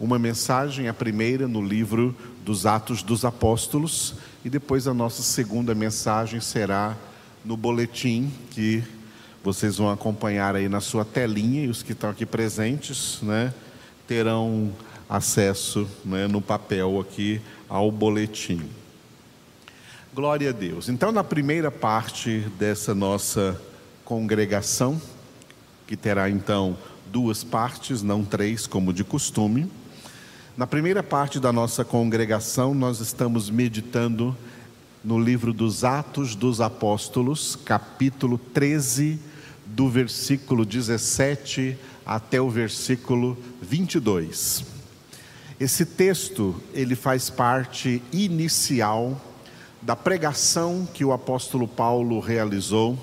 uma mensagem, a primeira no livro dos Atos dos Apóstolos, e depois a nossa segunda mensagem será no boletim que vocês vão acompanhar aí na sua telinha, e os que estão aqui presentes né, terão acesso né, no papel aqui ao boletim. Glória a Deus. Então, na primeira parte dessa nossa congregação, que terá então duas partes, não três, como de costume. Na primeira parte da nossa congregação, nós estamos meditando no livro dos Atos dos Apóstolos, capítulo 13, do versículo 17 até o versículo 22. Esse texto, ele faz parte inicial da pregação que o apóstolo Paulo realizou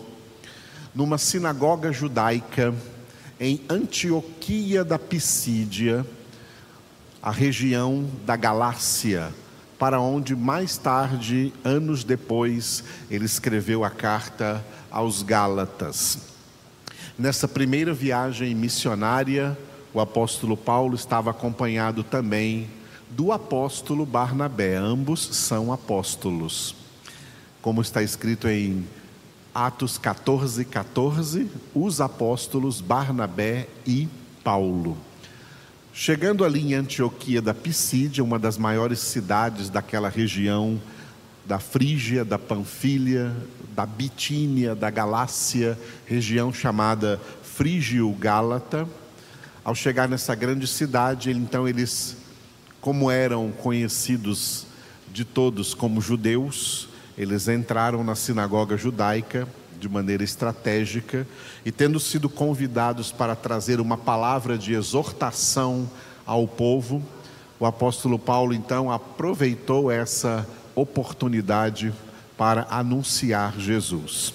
numa sinagoga judaica em Antioquia da Pisídia, a região da Galácia, para onde mais tarde, anos depois, ele escreveu a carta aos Gálatas. Nessa primeira viagem missionária, o apóstolo Paulo estava acompanhado também do apóstolo Barnabé, ambos são apóstolos. Como está escrito em Atos 14, 14, os apóstolos Barnabé e Paulo. Chegando ali em Antioquia da Pisídia, uma das maiores cidades daquela região da Frígia, da Panfilha, da Bitínia, da Galácia, região chamada Frígio-Gálata. Ao chegar nessa grande cidade, então eles, como eram conhecidos de todos como judeus, eles entraram na sinagoga judaica de maneira estratégica e, tendo sido convidados para trazer uma palavra de exortação ao povo, o apóstolo Paulo então aproveitou essa oportunidade para anunciar Jesus.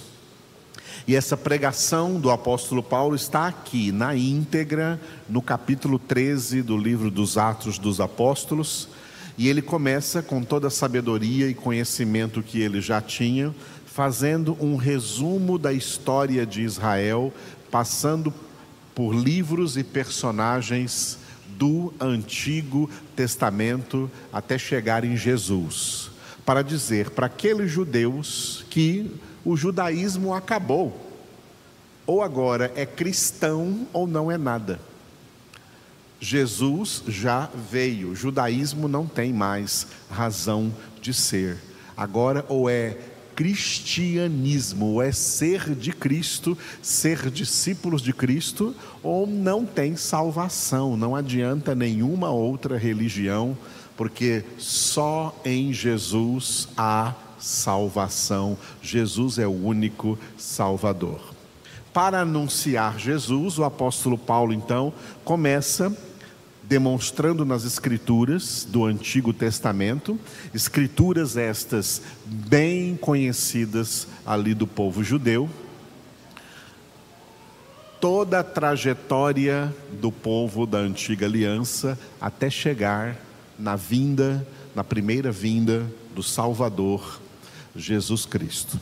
E essa pregação do apóstolo Paulo está aqui na íntegra, no capítulo 13 do livro dos Atos dos Apóstolos e ele começa com toda a sabedoria e conhecimento que ele já tinha, fazendo um resumo da história de Israel, passando por livros e personagens do Antigo Testamento até chegar em Jesus, para dizer para aqueles judeus que o judaísmo acabou, ou agora é cristão ou não é nada. Jesus já veio, o judaísmo não tem mais razão de ser. Agora, ou é cristianismo, é ser de Cristo, ser discípulos de Cristo, ou não tem salvação, não adianta nenhuma outra religião, porque só em Jesus há salvação. Jesus é o único Salvador. Para anunciar Jesus, o apóstolo Paulo então começa demonstrando nas Escrituras do Antigo Testamento, Escrituras estas bem conhecidas ali do povo judeu, toda a trajetória do povo da antiga aliança até chegar na vinda, na primeira vinda do Salvador, Jesus Cristo.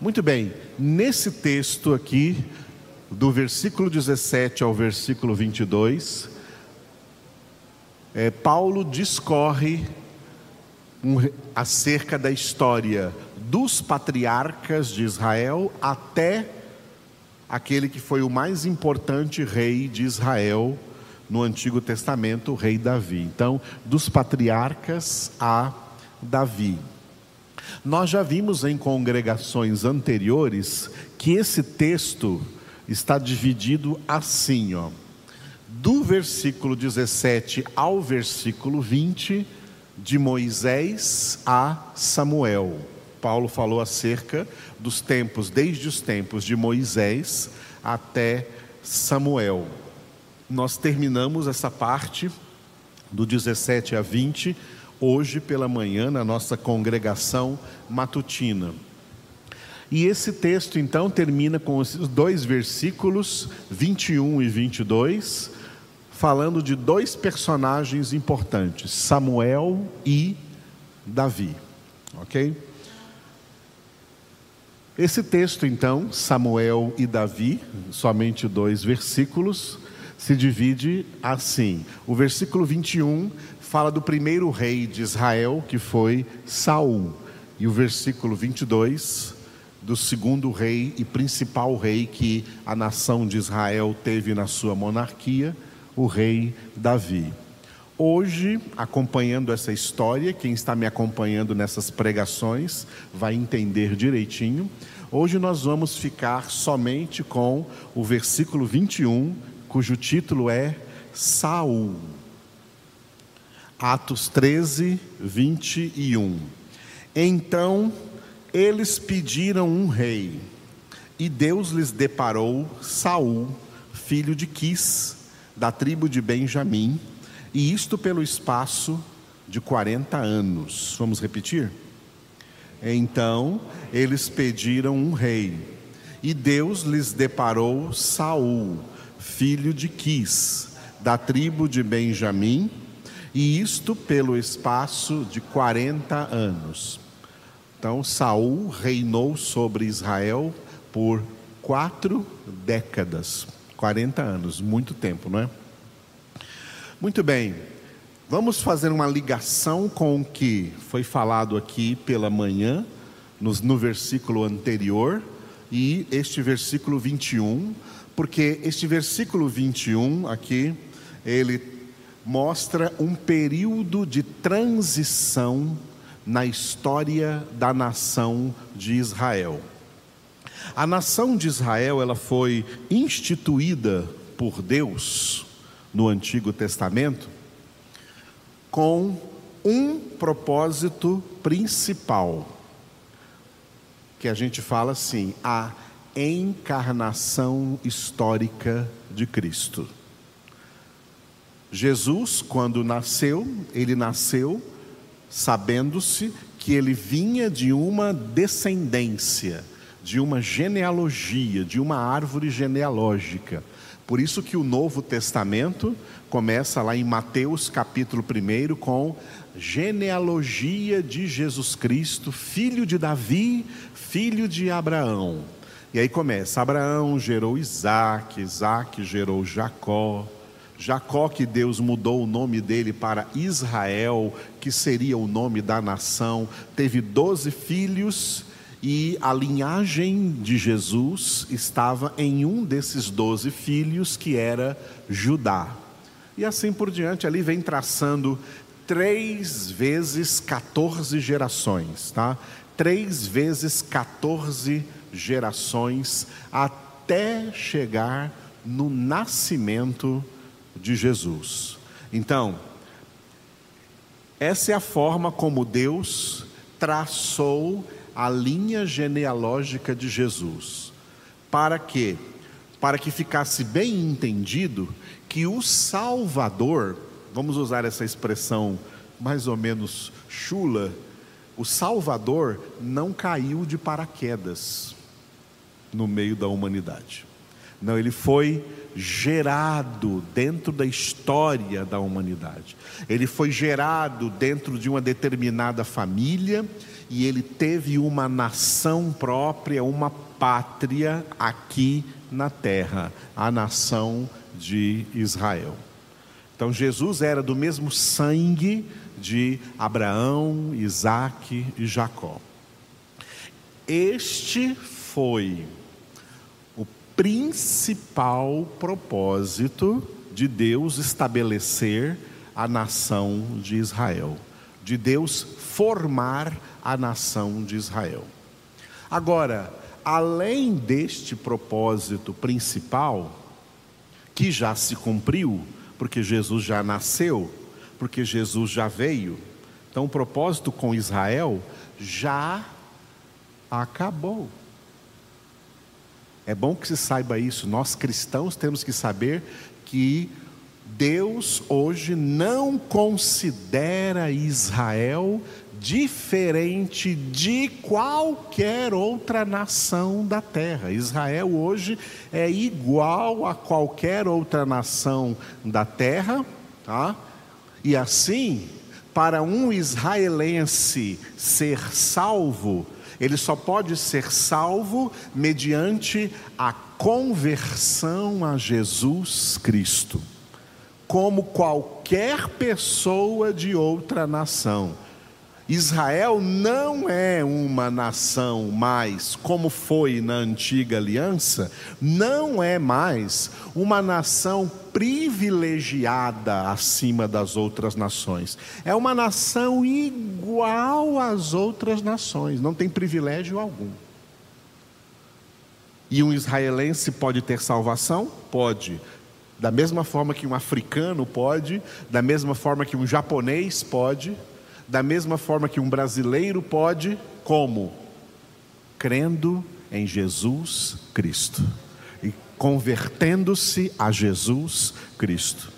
Muito bem, nesse texto aqui, do versículo 17 ao versículo 22, é, Paulo discorre um, acerca da história dos patriarcas de Israel até aquele que foi o mais importante rei de Israel no Antigo Testamento, o rei Davi. Então, dos patriarcas a Davi. Nós já vimos em congregações anteriores que esse texto está dividido assim, ó. Do versículo 17 ao versículo 20, de Moisés a Samuel. Paulo falou acerca dos tempos, desde os tempos de Moisés até Samuel. Nós terminamos essa parte do 17 a 20 hoje pela manhã na nossa congregação matutina. E esse texto então termina com os dois versículos 21 e 22, falando de dois personagens importantes, Samuel e Davi. OK? Esse texto então, Samuel e Davi, somente dois versículos, se divide assim. O versículo 21 fala do primeiro rei de Israel, que foi Saul, e o versículo 22 do segundo rei e principal rei que a nação de Israel teve na sua monarquia, o rei Davi. Hoje, acompanhando essa história, quem está me acompanhando nessas pregações vai entender direitinho. Hoje nós vamos ficar somente com o versículo 21, cujo título é Saul. Atos 13, 21. Então eles pediram um rei, e Deus lhes deparou Saul, filho de Quis, da tribo de Benjamim, e isto pelo espaço de 40 anos. Vamos repetir? Então eles pediram um rei, e Deus lhes deparou Saul, filho de Quis, da tribo de Benjamim, e isto pelo espaço de 40 anos. Então, Saul reinou sobre Israel por quatro décadas, 40 anos, muito tempo, não é? Muito bem, vamos fazer uma ligação com o que foi falado aqui pela manhã, no, no versículo anterior, e este versículo 21, porque este versículo 21 aqui, ele mostra um período de transição na história da nação de Israel. A nação de Israel, ela foi instituída por Deus no Antigo Testamento com um propósito principal, que a gente fala assim, a encarnação histórica de Cristo. Jesus, quando nasceu, ele nasceu sabendo-se que ele vinha de uma descendência, de uma genealogia, de uma árvore genealógica. Por isso que o Novo Testamento começa lá em Mateus capítulo 1 com genealogia de Jesus Cristo, filho de Davi, filho de Abraão. E aí começa: Abraão gerou Isaac, Isaac gerou Jacó, Jacó, que Deus mudou o nome dele para Israel, que seria o nome da nação, teve doze filhos e a linhagem de Jesus estava em um desses doze filhos, que era Judá. E assim por diante, ali vem traçando três vezes 14 gerações, tá? Três vezes 14 gerações até chegar no nascimento de Jesus. Então, essa é a forma como Deus traçou a linha genealógica de Jesus. Para quê? Para que ficasse bem entendido que o Salvador, vamos usar essa expressão mais ou menos chula, o Salvador não caiu de paraquedas no meio da humanidade. Não, ele foi gerado dentro da história da humanidade. Ele foi gerado dentro de uma determinada família e ele teve uma nação própria, uma pátria aqui na terra, a nação de Israel. Então Jesus era do mesmo sangue de Abraão, Isaac e Jacó. Este foi principal propósito de Deus estabelecer a nação de Israel, de Deus formar a nação de Israel. Agora, além deste propósito principal, que já se cumpriu, porque Jesus já nasceu, porque Jesus já veio, então o propósito com Israel já acabou. É bom que se saiba isso. Nós cristãos temos que saber que Deus hoje não considera Israel diferente de qualquer outra nação da terra. Israel hoje é igual a qualquer outra nação da terra, tá? E assim, para um israelense ser salvo, ele só pode ser salvo mediante a conversão a Jesus Cristo, como qualquer pessoa de outra nação. Israel não é uma nação mais, como foi na antiga aliança, não é mais uma nação privilegiada acima das outras nações. É uma nação igual às outras nações, não tem privilégio algum. E um israelense pode ter salvação? Pode. Da mesma forma que um africano pode, da mesma forma que um japonês pode, da mesma forma que um brasileiro pode, como? Crendo em Jesus Cristo e convertendo-se a Jesus Cristo.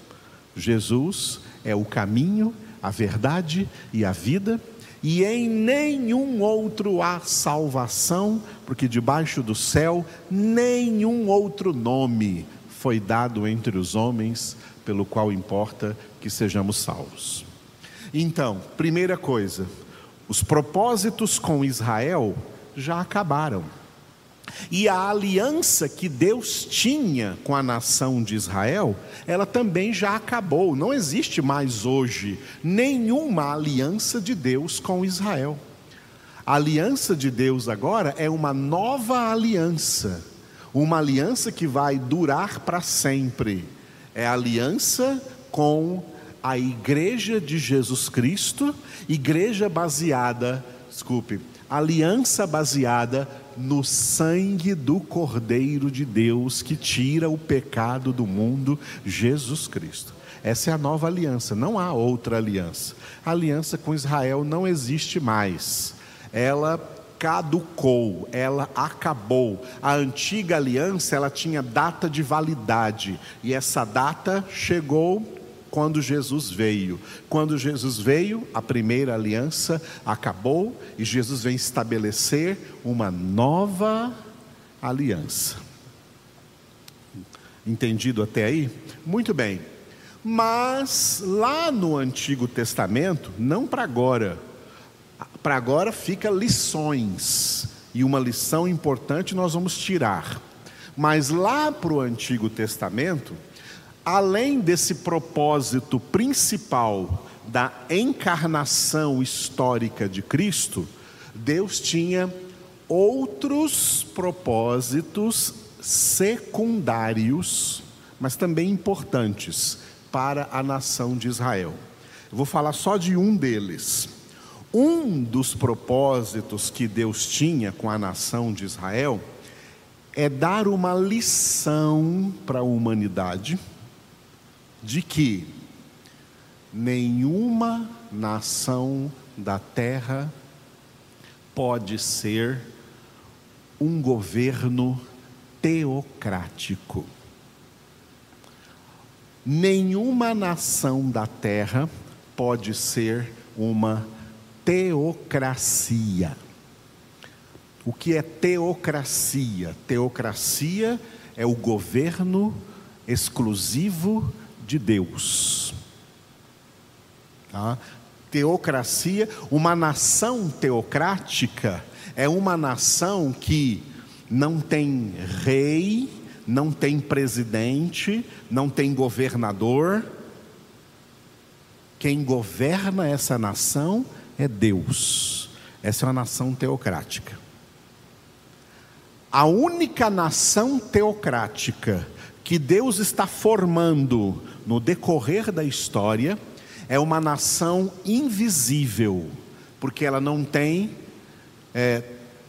Jesus é o caminho, a verdade e a vida, e em nenhum outro há salvação, porque debaixo do céu nenhum outro nome foi dado entre os homens pelo qual importa que sejamos salvos. Então, primeira coisa, os propósitos com Israel já acabaram. E a aliança que Deus tinha com a nação de Israel, ela também já acabou. Não existe mais hoje nenhuma aliança de Deus com Israel. A aliança de Deus agora é uma nova aliança, uma aliança que vai durar para sempre. É a aliança com a igreja de Jesus Cristo, igreja baseada, desculpe, aliança baseada no sangue do Cordeiro de Deus que tira o pecado do mundo, Jesus Cristo. Essa é a nova aliança, não há outra aliança. A aliança com Israel não existe mais. Ela caducou, ela acabou. A antiga aliança, ela tinha data de validade, e essa data chegou quando Jesus veio. Quando Jesus veio, a primeira aliança acabou e Jesus vem estabelecer uma nova aliança. Entendido até aí? Muito bem. Mas lá no Antigo Testamento, não para agora, para agora fica lições, e uma lição importante nós vamos tirar. Mas lá para o Antigo Testamento, além desse propósito principal da encarnação histórica de Cristo, Deus tinha outros propósitos secundários, mas também importantes para a nação de Israel. Eu vou falar só de um deles. Um dos propósitos que Deus tinha com a nação de Israel é dar uma lição para a humanidade de que nenhuma nação da terra pode ser um governo teocrático. Nenhuma nação da terra pode ser uma teocracia. O que é teocracia? Teocracia é o governo exclusivo de Deus. Tá? Teocracia, uma nação teocrática é uma nação que não tem rei, não tem presidente, não tem governador. Quem governa essa nação é Deus. Essa é uma nação teocrática. A única nação teocrática que Deus está formando no decorrer da história é uma nação invisível, porque ela não tem é,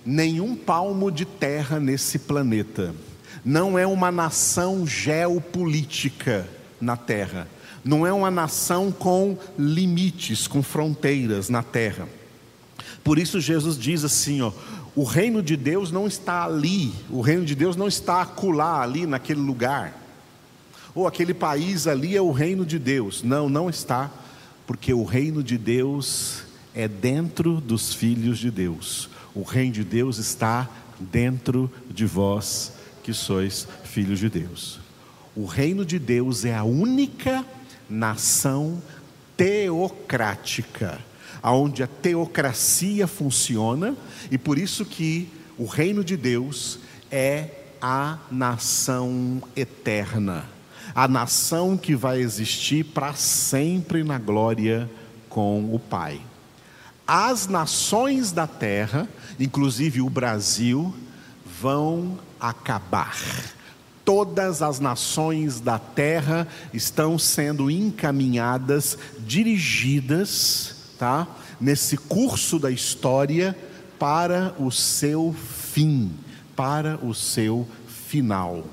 nenhum palmo de terra nesse planeta. Não é uma nação geopolítica na terra. Não é uma nação com limites, com fronteiras na terra. Por isso Jesus diz assim, ó, o reino de Deus não está ali, o reino de Deus não está acolá, ali naquele lugar. Ou aquele país ali é o reino de Deus. Não, não está, porque o reino de Deus é dentro dos filhos de Deus. O reino de Deus está dentro de vós que sois filhos de Deus. O reino de Deus é a única nação teocrática aonde a teocracia funciona e por isso que o reino de Deus é a nação eterna, a nação que vai existir para sempre na glória com o Pai. As nações da terra, inclusive o Brasil, vão acabar. Todas as nações da terra estão sendo encaminhadas, dirigidas, tá? Nesse curso da história para o seu fim, para o seu final.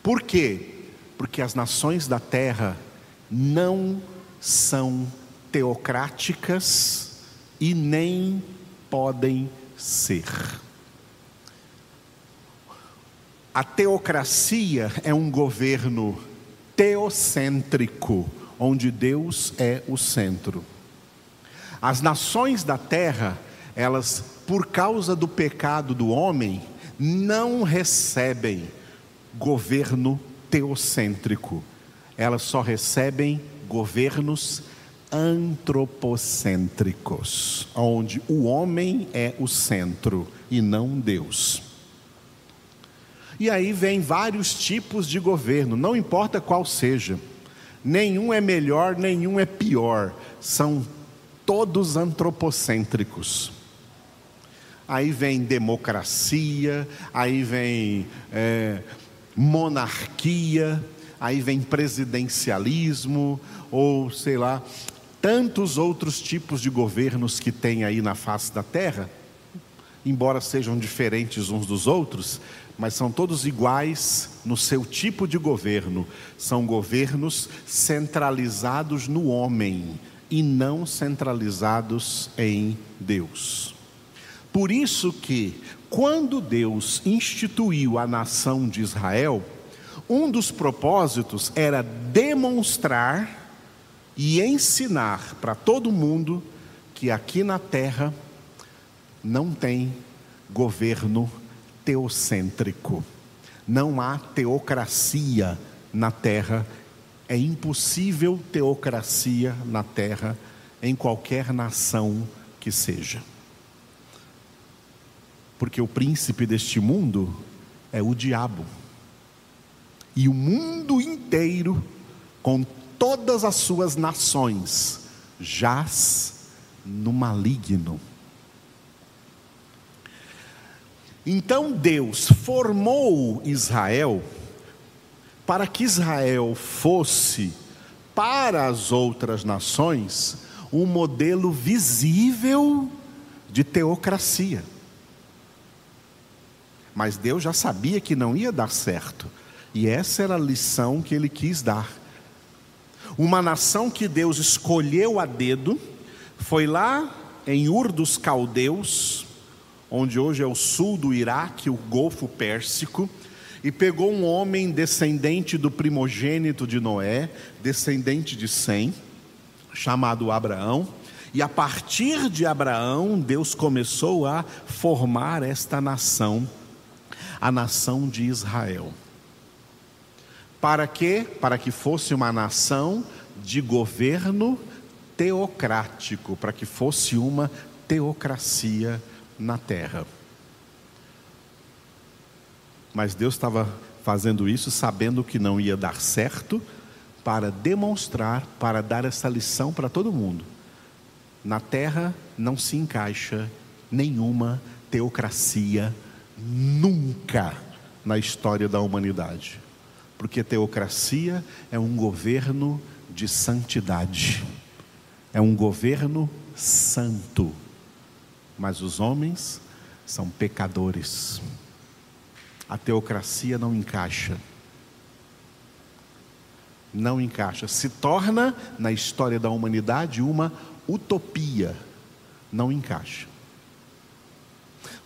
Por quê? Porque as nações da terra não são teocráticas e nem podem ser. A teocracia é um governo teocêntrico, onde Deus é o centro. As nações da terra, elas, por causa do pecado do homem, não recebem governo teocêntrico, elas só recebem governos antropocêntricos, onde o homem é o centro e não Deus. E aí vem vários tipos de governo, não importa qual seja. Nenhum é melhor, nenhum é pior. São todos antropocêntricos. Aí vem democracia, aí vem é, monarquia, aí vem presidencialismo, ou sei lá, tantos outros tipos de governos que tem aí na face da terra, embora sejam diferentes uns dos outros, mas são todos iguais no seu tipo de governo. São governos centralizados no homem e não centralizados em Deus. Por isso que, quando Deus instituiu a nação de Israel, um dos propósitos era demonstrar e ensinar para todo mundo que aqui na terra não tem governo teocêntrico. Não há teocracia na terra. É impossível teocracia na terra em qualquer nação que seja. Porque o príncipe deste mundo é o diabo. E o mundo inteiro, com todas as suas nações, jaz no maligno. Então Deus formou Israel para que Israel fosse para as outras nações um modelo visível de teocracia. Mas Deus já sabia que não ia dar certo, e essa era a lição que ele quis dar. Uma nação que Deus escolheu a dedo, foi lá em Ur dos Caldeus, onde hoje é o sul do Iraque, o Golfo Pérsico, e pegou um homem descendente do primogênito de Noé, descendente de Sem, chamado Abraão, e a partir de Abraão, Deus começou a formar esta nação, a nação de Israel. Para quê? Para que fosse uma nação de governo teocrático, para que fosse uma teocracia na terra. Mas Deus estava fazendo isso sabendo que não ia dar certo, para demonstrar, para dar essa lição para todo mundo. Na terra não se encaixa nenhuma teocracia, nunca na história da humanidade. Porque teocracia é um governo de santidade, é um governo santo mas os homens são pecadores. A teocracia não encaixa. Não encaixa. Se torna, na história da humanidade, uma utopia. Não encaixa.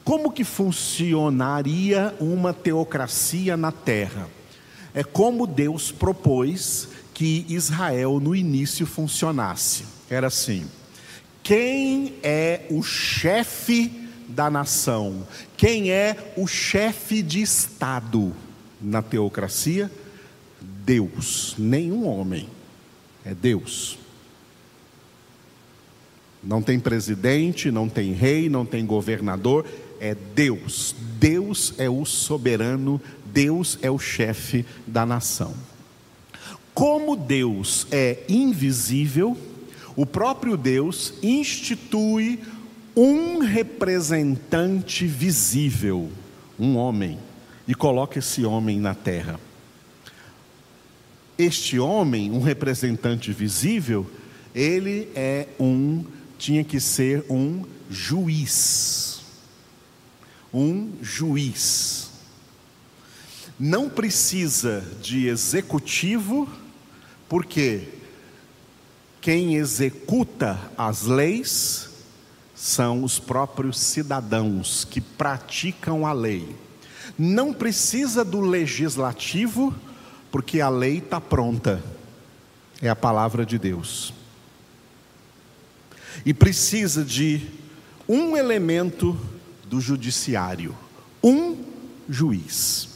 Como que funcionaria uma teocracia na terra? É como Deus propôs que Israel no início funcionasse. Era assim: quem é o chefe da nação? Quem é o chefe de Estado na teocracia? Deus, nenhum homem, é Deus. Não tem presidente, não tem rei, não tem governador, é Deus. Deus é o soberano, Deus é o chefe da nação. Como Deus é invisível, o próprio Deus institui um representante visível, um homem, e coloca esse homem na terra. Este homem, um representante visível, ele é um, tinha que ser um juiz. Um juiz. Não precisa de executivo, porque quem executa as leis são os próprios cidadãos que praticam a lei. Não precisa do legislativo, porque a lei está pronta, é a palavra de Deus. E precisa de um elemento do judiciário, um juiz.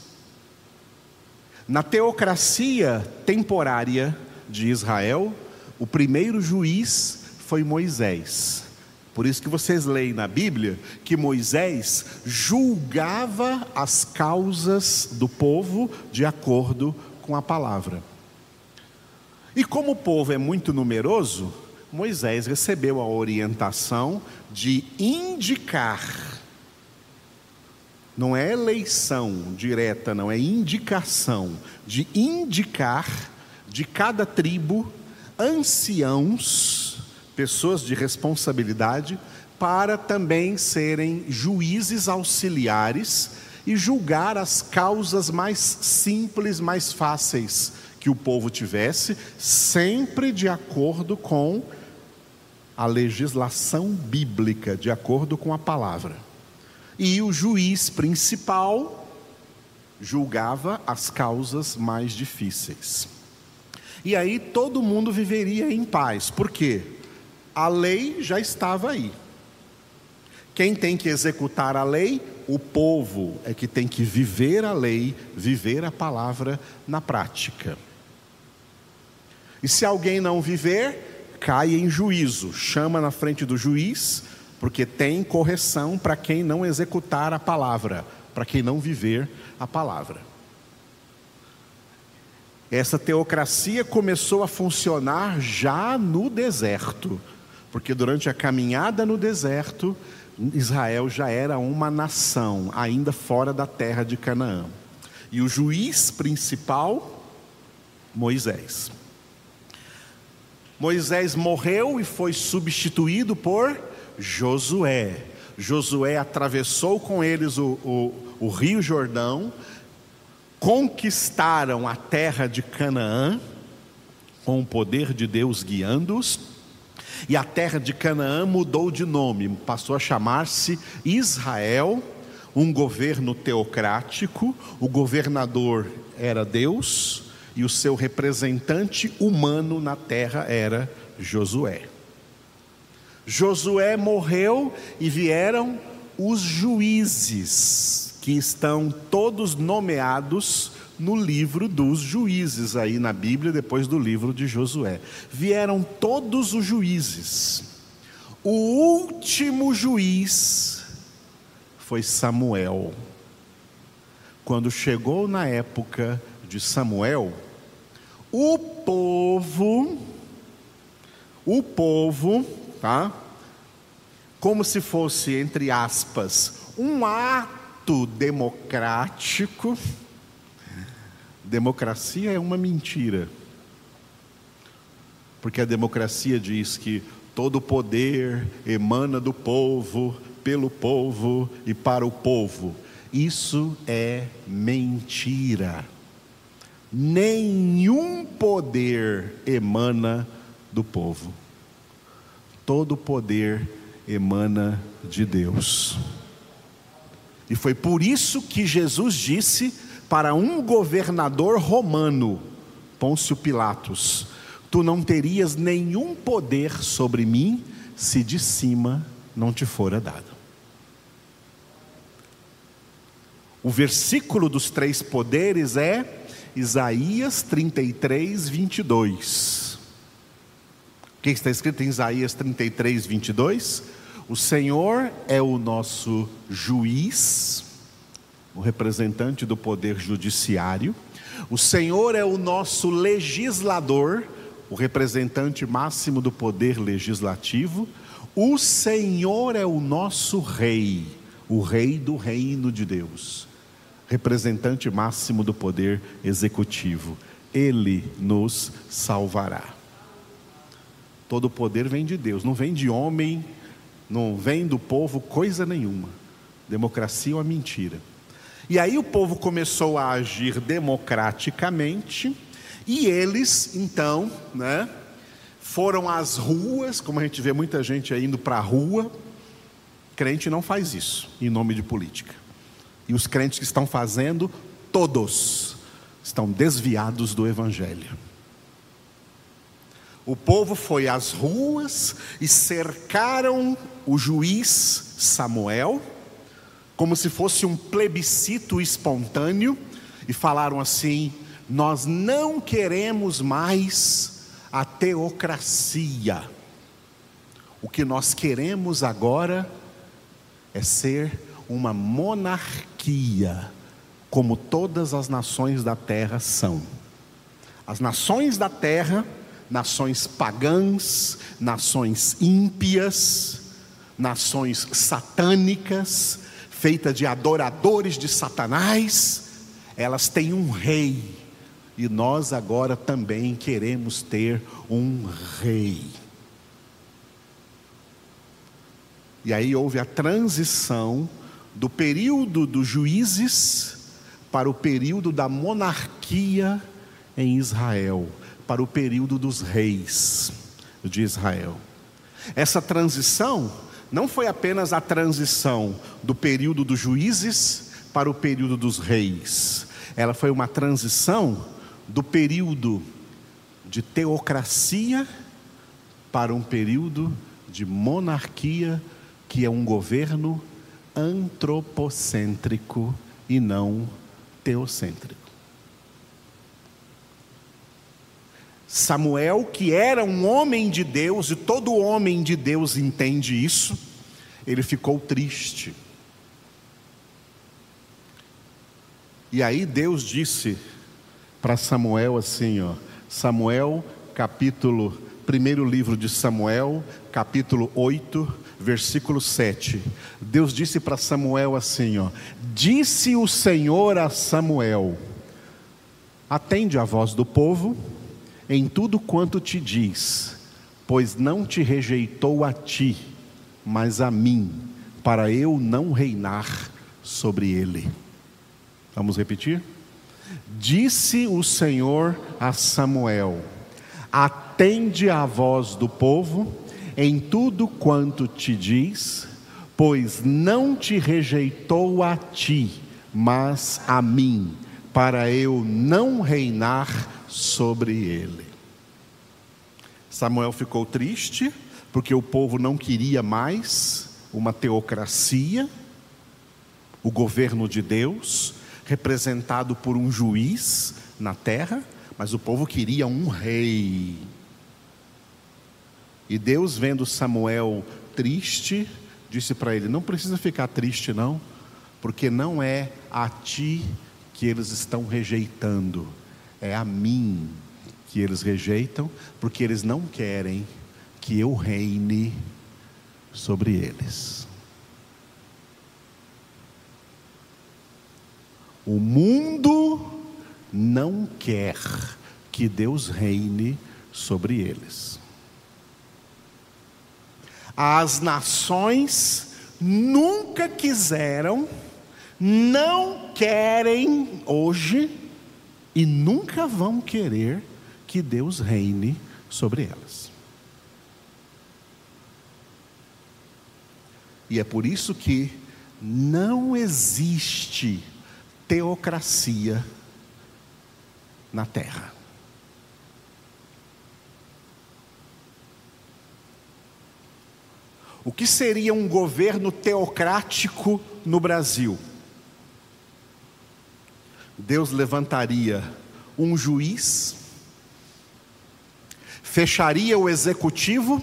Na teocracia temporária de Israel, o primeiro juiz foi Moisés. Por isso que vocês leem na Bíblia que Moisés julgava as causas do povo de acordo com a palavra. E como o povo é muito numeroso, Moisés recebeu a orientação de indicar. Não é eleição direta, não é indicação, de indicar de cada tribo anciãos pessoas de responsabilidade, para também serem juízes auxiliares e julgar as causas mais simples, mais fáceis que o povo tivesse, sempre de acordo com a legislação bíblica, de acordo com a palavra. E o juiz principal julgava as causas mais difíceis. E aí todo mundo viveria em paz. Por quê? A lei já estava aí. Quem tem que executar a lei? O povo é que tem que viver a lei, viver a palavra na prática. E se alguém não viver, cai em juízo, chama na frente do juiz, porque tem correção para quem não executar a palavra, para quem não viver a palavra. Essa teocracia começou a funcionar já no deserto porque durante a caminhada no deserto, Israel já era uma nação, ainda fora da terra de Canaã. E o juiz principal, Moisés. Moisés morreu e foi substituído por Josué. Josué atravessou com eles o, o, o Rio Jordão, conquistaram a terra de Canaã, com o poder de Deus guiando-os e a terra de Canaã mudou de nome, passou a chamar-se Israel, um governo teocrático, o governador era Deus e o seu representante humano na terra era Josué. Josué morreu e vieram os juízes, que estão todos nomeados no livro dos juízes, aí na Bíblia, depois do livro de Josué. Vieram todos os juízes. O último juiz foi Samuel. Quando chegou na época de Samuel, o povo, o povo, tá? Como se fosse, entre aspas, um ato democrático, democracia é uma mentira. Porque a democracia diz que todo poder emana do povo, pelo povo e para o povo. Isso é mentira. Nenhum poder emana do povo. Todo poder emana de Deus. E foi por isso que Jesus disse para um governador romano, Pôncio Pilatos: Tu não terias nenhum poder sobre mim se de cima não te fora dado. O versículo dos três poderes é Isaías 33, 22. O que está escrito em Isaías 33, 22? O Senhor é o nosso juiz, o representante do poder judiciário. O Senhor é o nosso legislador, o representante máximo do poder legislativo. O Senhor é o nosso rei, o rei do reino de Deus, representante máximo do poder executivo. Ele nos salvará. Todo poder vem de Deus, não vem de homem, não vem do povo coisa nenhuma. Democracia é uma mentira. E aí o povo começou a agir democraticamente, e eles, então, né, foram às ruas, como a gente vê muita gente indo para a rua. Crente não faz isso em nome de política. E os crentes que estão fazendo, todos estão desviados do evangelho. O povo foi às ruas e cercaram o juiz Samuel, como se fosse um plebiscito espontâneo, e falaram assim: Nós não queremos mais a teocracia. O que nós queremos agora é ser uma monarquia, como todas as nações da terra são. As nações da terra nações pagãs, nações ímpias, nações satânicas, feitas de adoradores de Satanás, elas têm um rei, e nós agora também queremos ter um rei. E aí houve a transição do período dos juízes para o período da monarquia em Israel para o período dos reis de Israel. Essa transição não foi apenas a transição do período dos juízes para o período dos reis, ela foi uma transição do período de teocracia para um período de monarquia, que é um governo antropocêntrico e não teocêntrico. Samuel, que era um homem de Deus, e todo homem de Deus entende isso, ele ficou triste. E aí Deus disse para Samuel assim, ó, Samuel, capítulo, primeiro livro de Samuel, capítulo 8, versículo 7. Deus disse para Samuel assim, ó: Disse o Senhor a Samuel: Atende a voz do povo, em tudo quanto te diz, pois não te rejeitou a ti, mas a mim, para eu não reinar sobre ele. Vamos repetir? Disse o Senhor a Samuel: Atende à voz do povo em tudo quanto te diz, pois não te rejeitou a ti, mas a mim, para eu não reinar sobre ele. Samuel ficou triste, porque o povo não queria mais uma teocracia, o governo de Deus, representado por um juiz na terra, mas o povo queria um rei. E Deus, vendo Samuel triste, disse para ele: Não precisa ficar triste, não, porque não é a ti que eles estão rejeitando, é a mim que eles rejeitam, porque eles não querem que eu reine sobre eles. O mundo não quer que Deus reine sobre eles. As nações nunca quiseram, não querem hoje e nunca vão querer que Deus reine sobre elas. E é por isso que não existe teocracia na terra. O que seria um governo teocrático no Brasil? Deus levantaria um juiz, fecharia o executivo,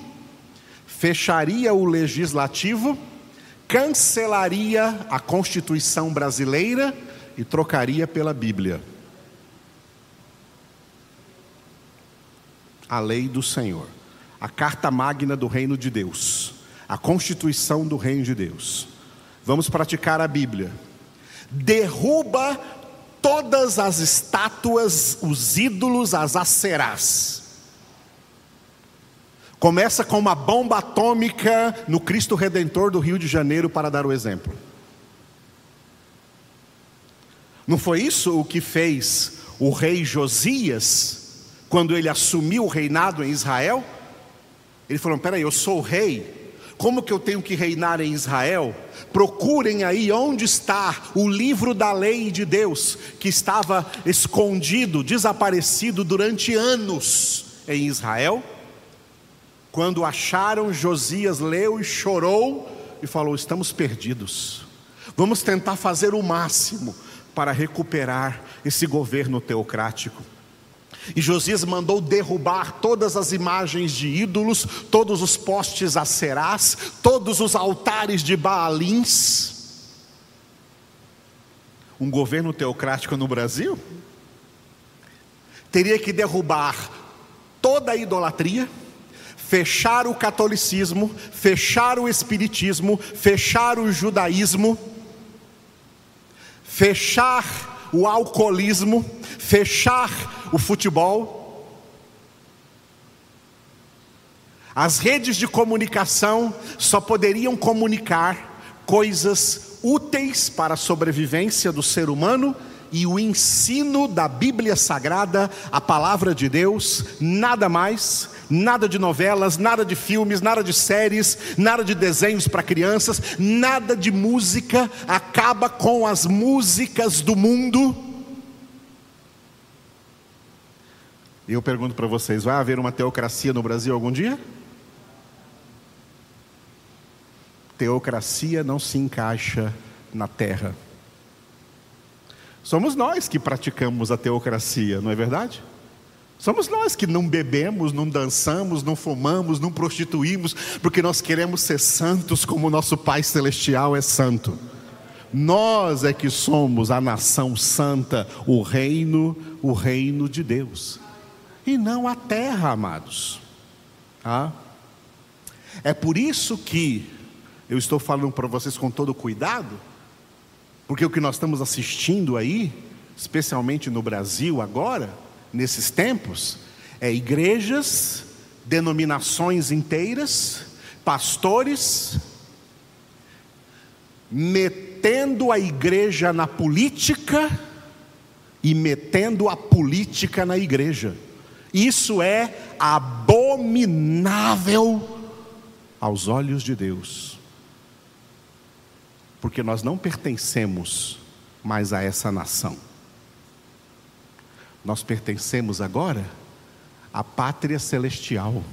fecharia o legislativo, cancelaria a Constituição brasileira e trocaria pela Bíblia. A lei do Senhor, a carta magna do reino de Deus, a constituição do reino de Deus. Vamos praticar a Bíblia. Derruba todas as estátuas, os ídolos, as acerás. Começa com uma bomba atômica no Cristo Redentor do Rio de Janeiro, para dar o exemplo. Não foi isso o que fez o rei Josias, quando ele assumiu o reinado em Israel? Ele falou: peraí, eu sou o rei, como que eu tenho que reinar em Israel? Procurem aí onde está o livro da lei de Deus, que estava escondido, desaparecido durante anos em Israel. Quando acharam, Josias leu e chorou e falou: Estamos perdidos. Vamos tentar fazer o máximo para recuperar esse governo teocrático. E Josias mandou derrubar todas as imagens de ídolos, todos os postes a serás, todos os altares de Baalins. Um governo teocrático no Brasil teria que derrubar toda a idolatria, fechar o catolicismo, fechar o espiritismo, fechar o judaísmo fechar o alcoolismo, fechar o futebol. As redes de comunicação só poderiam comunicar coisas úteis para a sobrevivência do ser humano e o ensino da Bíblia Sagrada, a palavra de Deus, nada mais, nada de novelas, nada de filmes, nada de séries, nada de desenhos para crianças, nada de música, acaba com as músicas do mundo. E eu pergunto para vocês: vai haver uma teocracia no Brasil algum dia? Teocracia não se encaixa na terra. Somos nós que praticamos a teocracia, não é verdade? Somos nós que não bebemos, não dançamos, não fumamos, não prostituímos, porque nós queremos ser santos como nosso Pai Celestial é santo. Nós é que somos a nação santa, o reino, o reino de Deus, e não a terra, amados. Ah? É por isso que eu estou falando para vocês com todo cuidado, porque o que nós estamos assistindo aí, especialmente no Brasil agora, nesses tempos é igrejas, denominações inteiras, pastores, metendo a igreja na política e metendo a política na igreja. Isso é abominável aos olhos de Deus, porque nós não pertencemos mais a essa nação. Nós pertencemos agora à pátria celestial.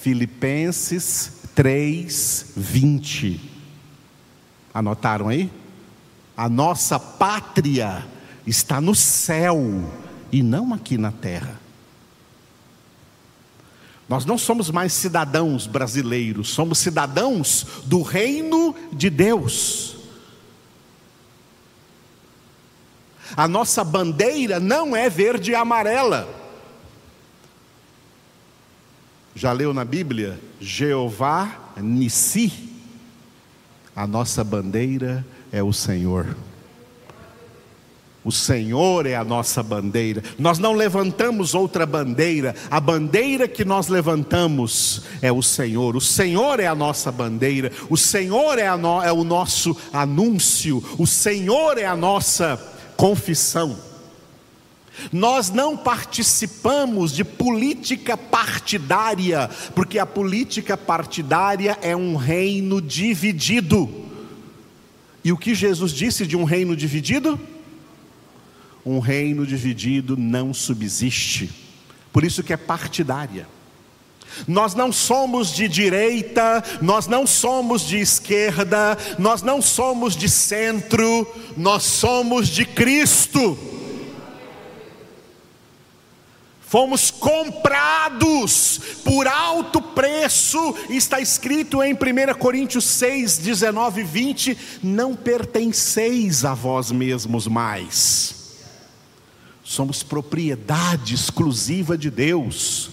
Filipenses 3, 20. Anotaram aí? A nossa pátria está no céu e não aqui na terra. Nós não somos mais cidadãos brasileiros, somos cidadãos do reino de Deus. A nossa bandeira não é verde e amarela. Já leu na Bíblia? Jeová Nissi. A nossa bandeira é o Senhor. O Senhor é a nossa bandeira. Nós não levantamos outra bandeira. A bandeira que nós levantamos é o Senhor. O Senhor é a nossa bandeira. O Senhor é, no, é o nosso anúncio. O Senhor é a nossa confissão. Nós não participamos de política partidária, porque a política partidária é um reino dividido. E o que Jesus disse de um reino dividido? Um reino dividido não subsiste. Por isso que é partidária. Nós não somos de direita, nós não somos de esquerda, nós não somos de centro, nós somos de Cristo. Fomos comprados por alto preço, está escrito em 1 Coríntios 6, 19 e 20: não pertenceis a vós mesmos mais, somos propriedade exclusiva de Deus.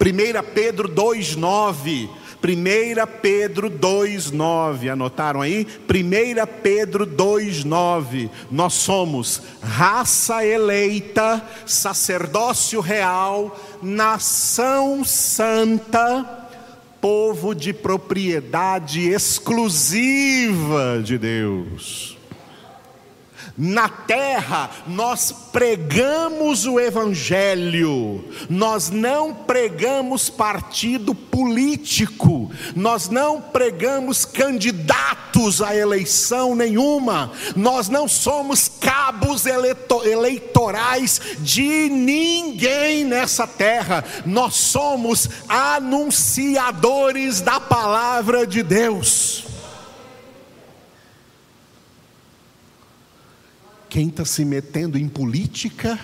1 Pedro 2, 9 1 Pedro 2,9, anotaram aí? 1 Pedro 2,9, nós somos raça eleita, sacerdócio real, nação santa, povo de propriedade exclusiva de Deus. Na terra nós pregamos o Evangelho, nós não pregamos partido político, nós não pregamos candidatos a eleição nenhuma, nós não somos cabos eleitorais de ninguém nessa terra, nós somos anunciadores da palavra de Deus. Quem está se metendo em política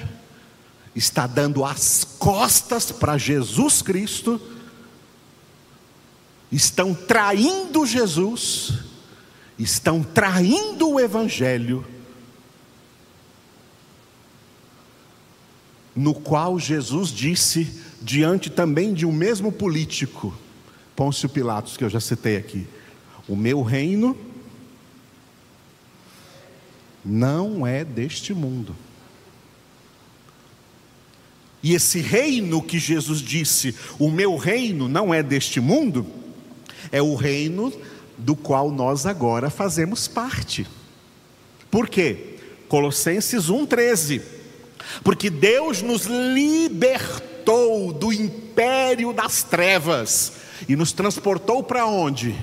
está dando as costas para Jesus Cristo, estão traindo Jesus, estão traindo o Evangelho, no qual Jesus disse, diante também de um mesmo político, Pôncio Pilatos, que eu já citei aqui: O meu reino não é deste mundo. E esse reino que Jesus disse, o meu reino não é deste mundo, é o reino do qual nós agora fazemos parte. Por quê? Colossenses 1,13. Porque Deus nos libertou do império das trevas e nos transportou para onde?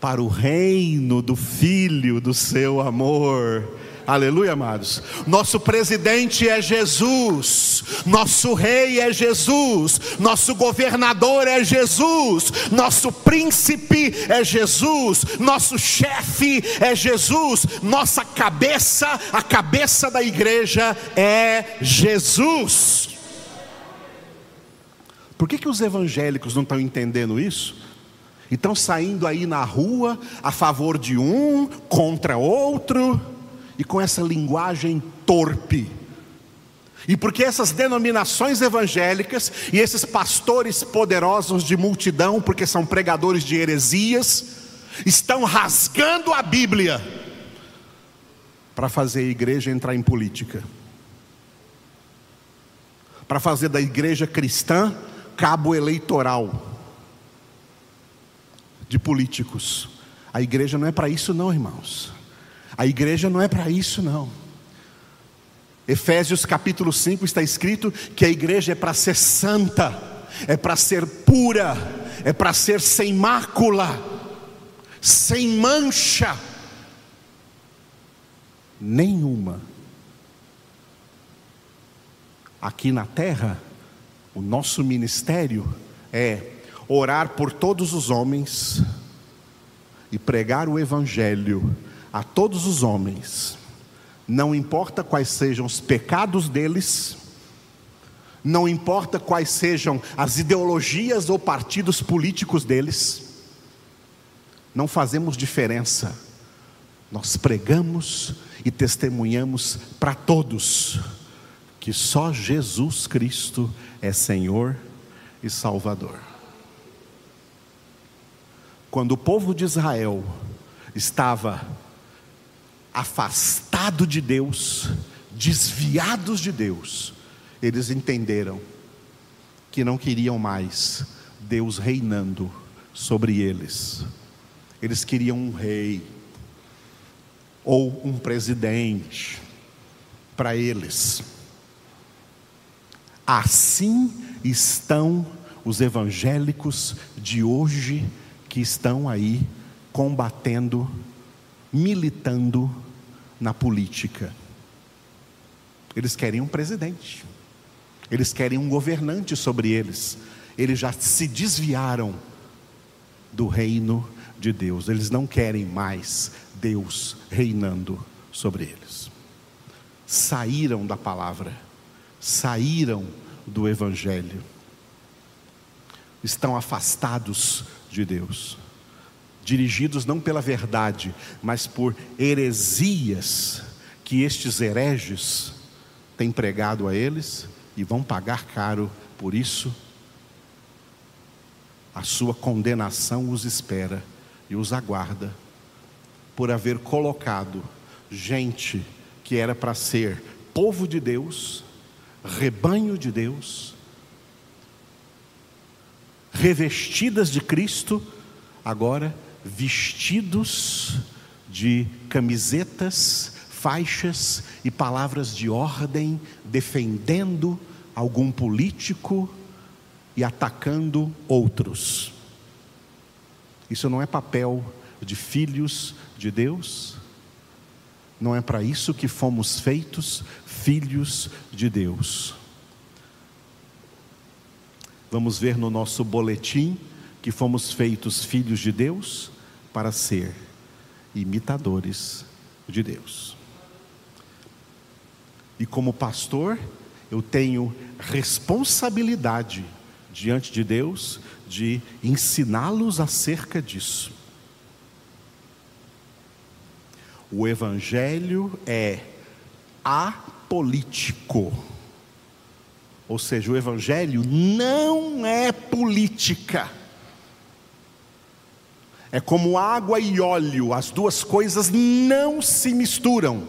Para o reino do Filho do seu amor. Aleluia, amados. Nosso presidente é Jesus, nosso rei é Jesus, nosso governador é Jesus, nosso príncipe é Jesus, nosso chefe é Jesus, nossa cabeça, a cabeça da igreja é Jesus. Por que, que os evangélicos não estão entendendo isso? Estão saindo aí na rua a favor de um, contra outro, e com essa linguagem torpe. E porque essas denominações evangélicas e esses pastores poderosos de multidão, porque são pregadores de heresias, estão rasgando a Bíblia para fazer a igreja entrar em política, para fazer da igreja cristã cabo eleitoral de políticos. A igreja não é para isso, não, irmãos. A igreja não é para isso, não. Efésios capítulo 5 está escrito que a igreja é para ser santa, é para ser pura, é para ser sem mácula, sem mancha nenhuma. Aqui na terra, o nosso ministério é orar por todos os homens e pregar o Evangelho a todos os homens, não importa quais sejam os pecados deles, não importa quais sejam as ideologias ou partidos políticos deles, não fazemos diferença, nós pregamos e testemunhamos para todos que só Jesus Cristo é Senhor e Salvador quando o povo de Israel estava afastado de Deus, desviados de Deus, eles entenderam que não queriam mais Deus reinando sobre eles. Eles queriam um rei ou um presidente para eles. Assim estão os evangélicos de hoje que estão aí combatendo, militando na política. Eles querem um presidente, eles querem um governante sobre eles, eles já se desviaram do reino de Deus, eles não querem mais Deus reinando sobre eles. Saíram da palavra, saíram do Evangelho, estão afastados de Deus, dirigidos não pela verdade, mas por heresias que estes hereges têm pregado a eles e vão pagar caro por isso. A sua condenação os espera e os aguarda por haver colocado gente que era para ser povo de Deus, rebanho de Deus, revestidas de Cristo, agora vestidos de camisetas, faixas e palavras de ordem, defendendo algum político e atacando outros. Isso não é papel de filhos de Deus, não é para isso que fomos feitos filhos de Deus. Vamos ver no nosso boletim que fomos feitos filhos de Deus para ser imitadores de Deus. E como pastor, eu tenho responsabilidade diante de Deus de ensiná-los acerca disso. O Evangelho é apolítico. Ou seja, o Evangelho não é política. É como água e óleo, as duas coisas não se misturam.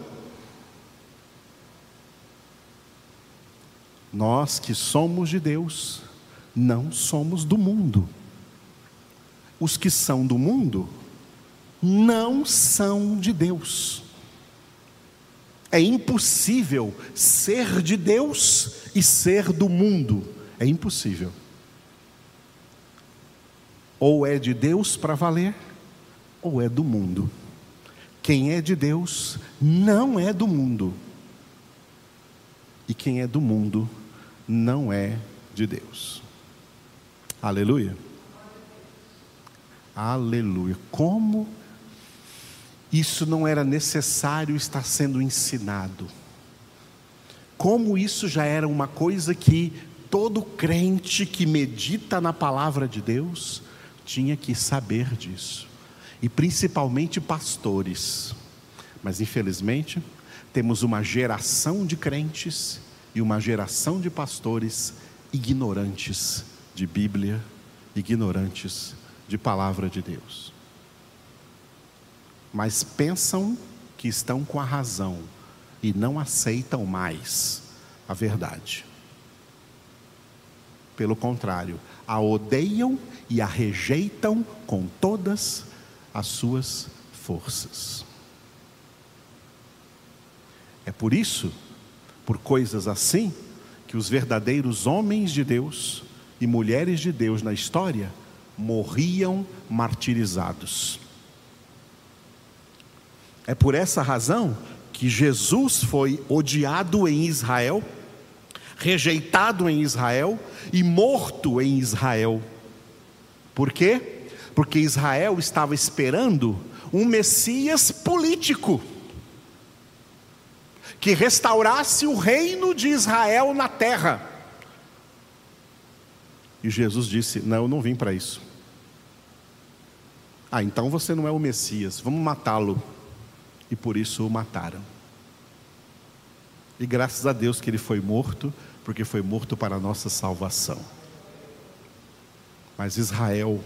Nós que somos de Deus, não somos do mundo. Os que são do mundo não são de Deus. É impossível ser de Deus e ser do mundo. É impossível. Ou é de Deus para valer, ou é do mundo. Quem é de Deus não é do mundo. E quem é do mundo não é de Deus. Aleluia. Aleluia. Como isso não era necessário estar sendo ensinado. Como isso já era uma coisa que todo crente que medita na palavra de Deus tinha que saber disso. E principalmente pastores. Mas infelizmente, temos uma geração de crentes e uma geração de pastores ignorantes de Bíblia, ignorantes de palavra de Deus mas pensam que estão com a razão e não aceitam mais a verdade. Pelo contrário, a odeiam e a rejeitam com todas as suas forças. É por isso, por coisas assim, que os verdadeiros homens de Deus e mulheres de Deus na história morriam martirizados. É por essa razão que Jesus foi odiado em Israel, rejeitado em Israel e morto em Israel. Por quê? Porque Israel estava esperando um Messias político que restaurasse o reino de Israel na terra. E Jesus disse: Não, eu não vim para isso. Ah, então você não é o Messias, vamos matá-lo e por isso o mataram. E graças a Deus que ele foi morto, porque foi morto para a nossa salvação. Mas Israel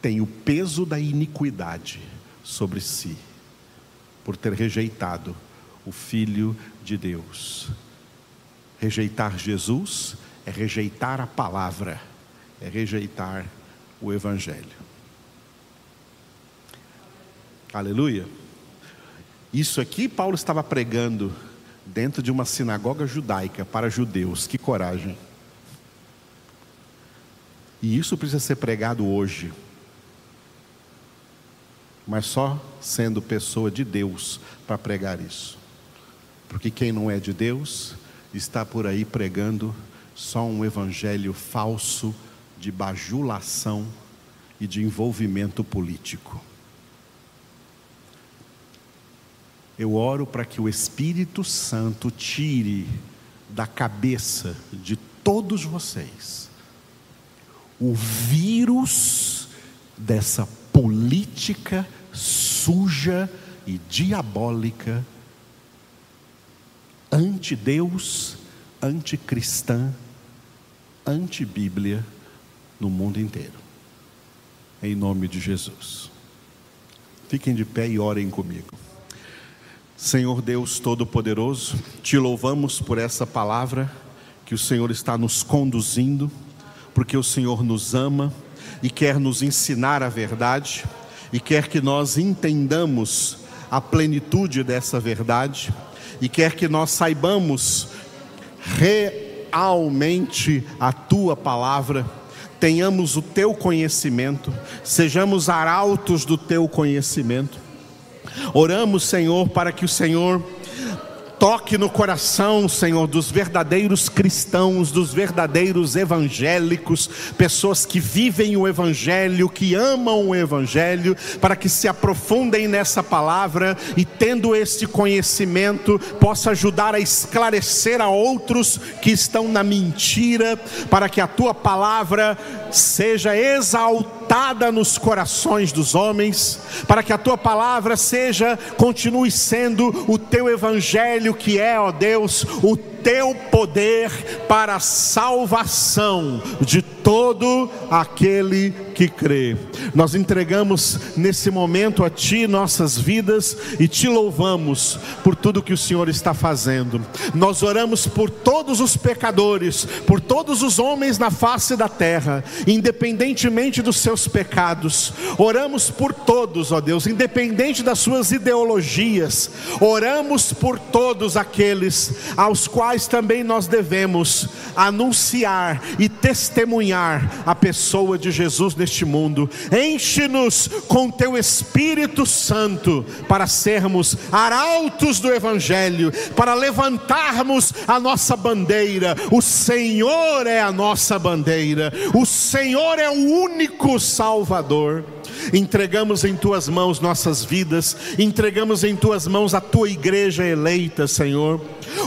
tem o peso da iniquidade sobre si, por ter rejeitado o Filho de Deus. Rejeitar Jesus é rejeitar a palavra, é rejeitar o Evangelho. Aleluia. Isso aqui Paulo estava pregando dentro de uma sinagoga judaica para judeus. Que coragem. E isso precisa ser pregado hoje. Mas só sendo pessoa de Deus para pregar isso. Porque quem não é de Deus está por aí pregando só um evangelho falso de bajulação e de envolvimento político. Eu oro para que o Espírito Santo tire da cabeça de todos vocês o vírus dessa política suja e diabólica anti-Deus, anticristã, anti-Bíblia no mundo inteiro. Em nome de Jesus. Fiquem de pé e orem comigo. Senhor Deus Todo-Poderoso, te louvamos por essa palavra que o Senhor está nos conduzindo, porque o Senhor nos ama e quer nos ensinar a verdade e quer que nós entendamos a plenitude dessa verdade e quer que nós saibamos realmente a tua palavra, tenhamos o teu conhecimento, sejamos arautos do teu conhecimento. Oramos, Senhor, para que o Senhor toque no coração, Senhor, dos verdadeiros cristãos, dos verdadeiros evangélicos, pessoas que vivem o Evangelho, que amam o Evangelho, para que se aprofundem nessa palavra e, tendo este conhecimento, possa ajudar a esclarecer a outros que estão na mentira, para que a tua palavra seja exaltada nos corações dos homens, para que a tua palavra seja, continue sendo o teu Evangelho que é, ó Deus, o teu poder para a salvação de todo aquele que crê. Nós entregamos nesse momento a Ti nossas vidas e te louvamos por tudo que o Senhor está fazendo. Nós oramos por todos os pecadores, por todos os homens na face da terra, independentemente dos seus pecados. Oramos por todos, ó Deus, independente das suas ideologias. Oramos por todos aqueles aos quais quais também nós devemos anunciar e testemunhar a pessoa de Jesus neste mundo. Enche-nos com teu Espírito Santo para sermos arautos do Evangelho, para levantarmos a nossa bandeira. O Senhor é a nossa bandeira, o Senhor é o único Salvador entregamos em tuas mãos nossas vidas, entregamos em tuas mãos a tua igreja eleita, Senhor.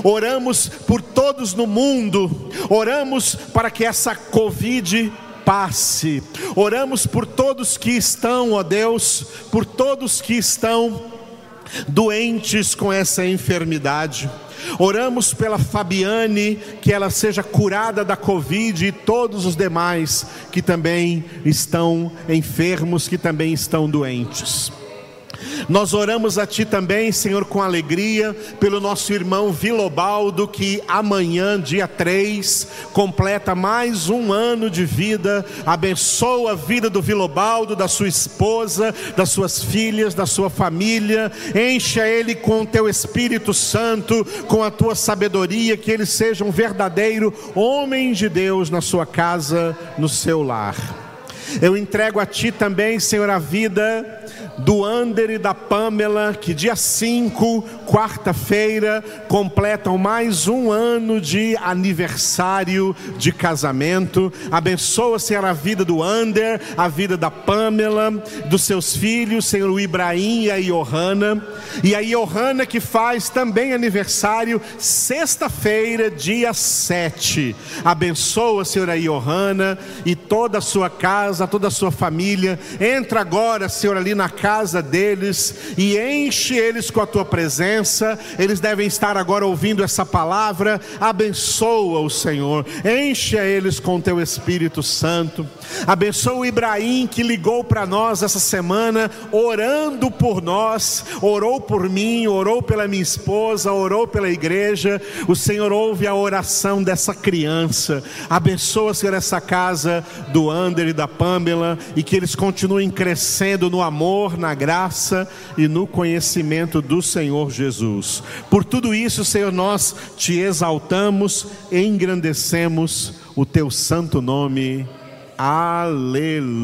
Oramos por todos no mundo, oramos para que essa Covid passe, oramos por todos que estão, ó Deus, por todos que estão doentes com essa enfermidade. Oramos pela Fabiane, que ela seja curada da Covid e todos os demais que também estão enfermos, que também estão doentes. Nós oramos a Ti também, Senhor, com alegria, pelo nosso irmão Vilobaldo, que amanhã, dia 3, completa mais um ano de vida. Abençoa a vida do Vilobaldo, da sua esposa, das suas filhas, da sua família. Encha ele com o Teu Espírito Santo, com a Tua sabedoria, que ele seja um verdadeiro homem de Deus na sua casa, no seu lar. Eu entrego a Ti também, Senhor, a vida do Ander e da Pamela, que dia 5, quarta-feira, completam mais um ano de aniversário de casamento. Abençoa, Senhor, a vida do Ander, a vida da Pamela, dos seus filhos, Senhor, Ibrahim e a Johanna. E a Johanna que faz também aniversário sexta-feira, dia 7. Abençoa, Senhor, a Johanna e toda a sua casa, toda a sua família. Entra agora, Senhor, ali na casa casa deles e enche eles com a tua presença. Eles devem estar agora ouvindo essa palavra. Abençoa o Senhor, enche eles com o teu Espírito Santo. Abençoa o Ibrahim que ligou para nós essa semana, orando por nós, orou por mim, orou pela minha esposa, orou pela igreja. O Senhor ouve a oração dessa criança. Abençoa, Senhor, essa casa do Ander e da Pamela e que eles continuem crescendo no amor, na graça e no conhecimento do Senhor Jesus. Por tudo isso, Senhor, nós te exaltamos, engrandecemos o teu santo nome. Aleluia.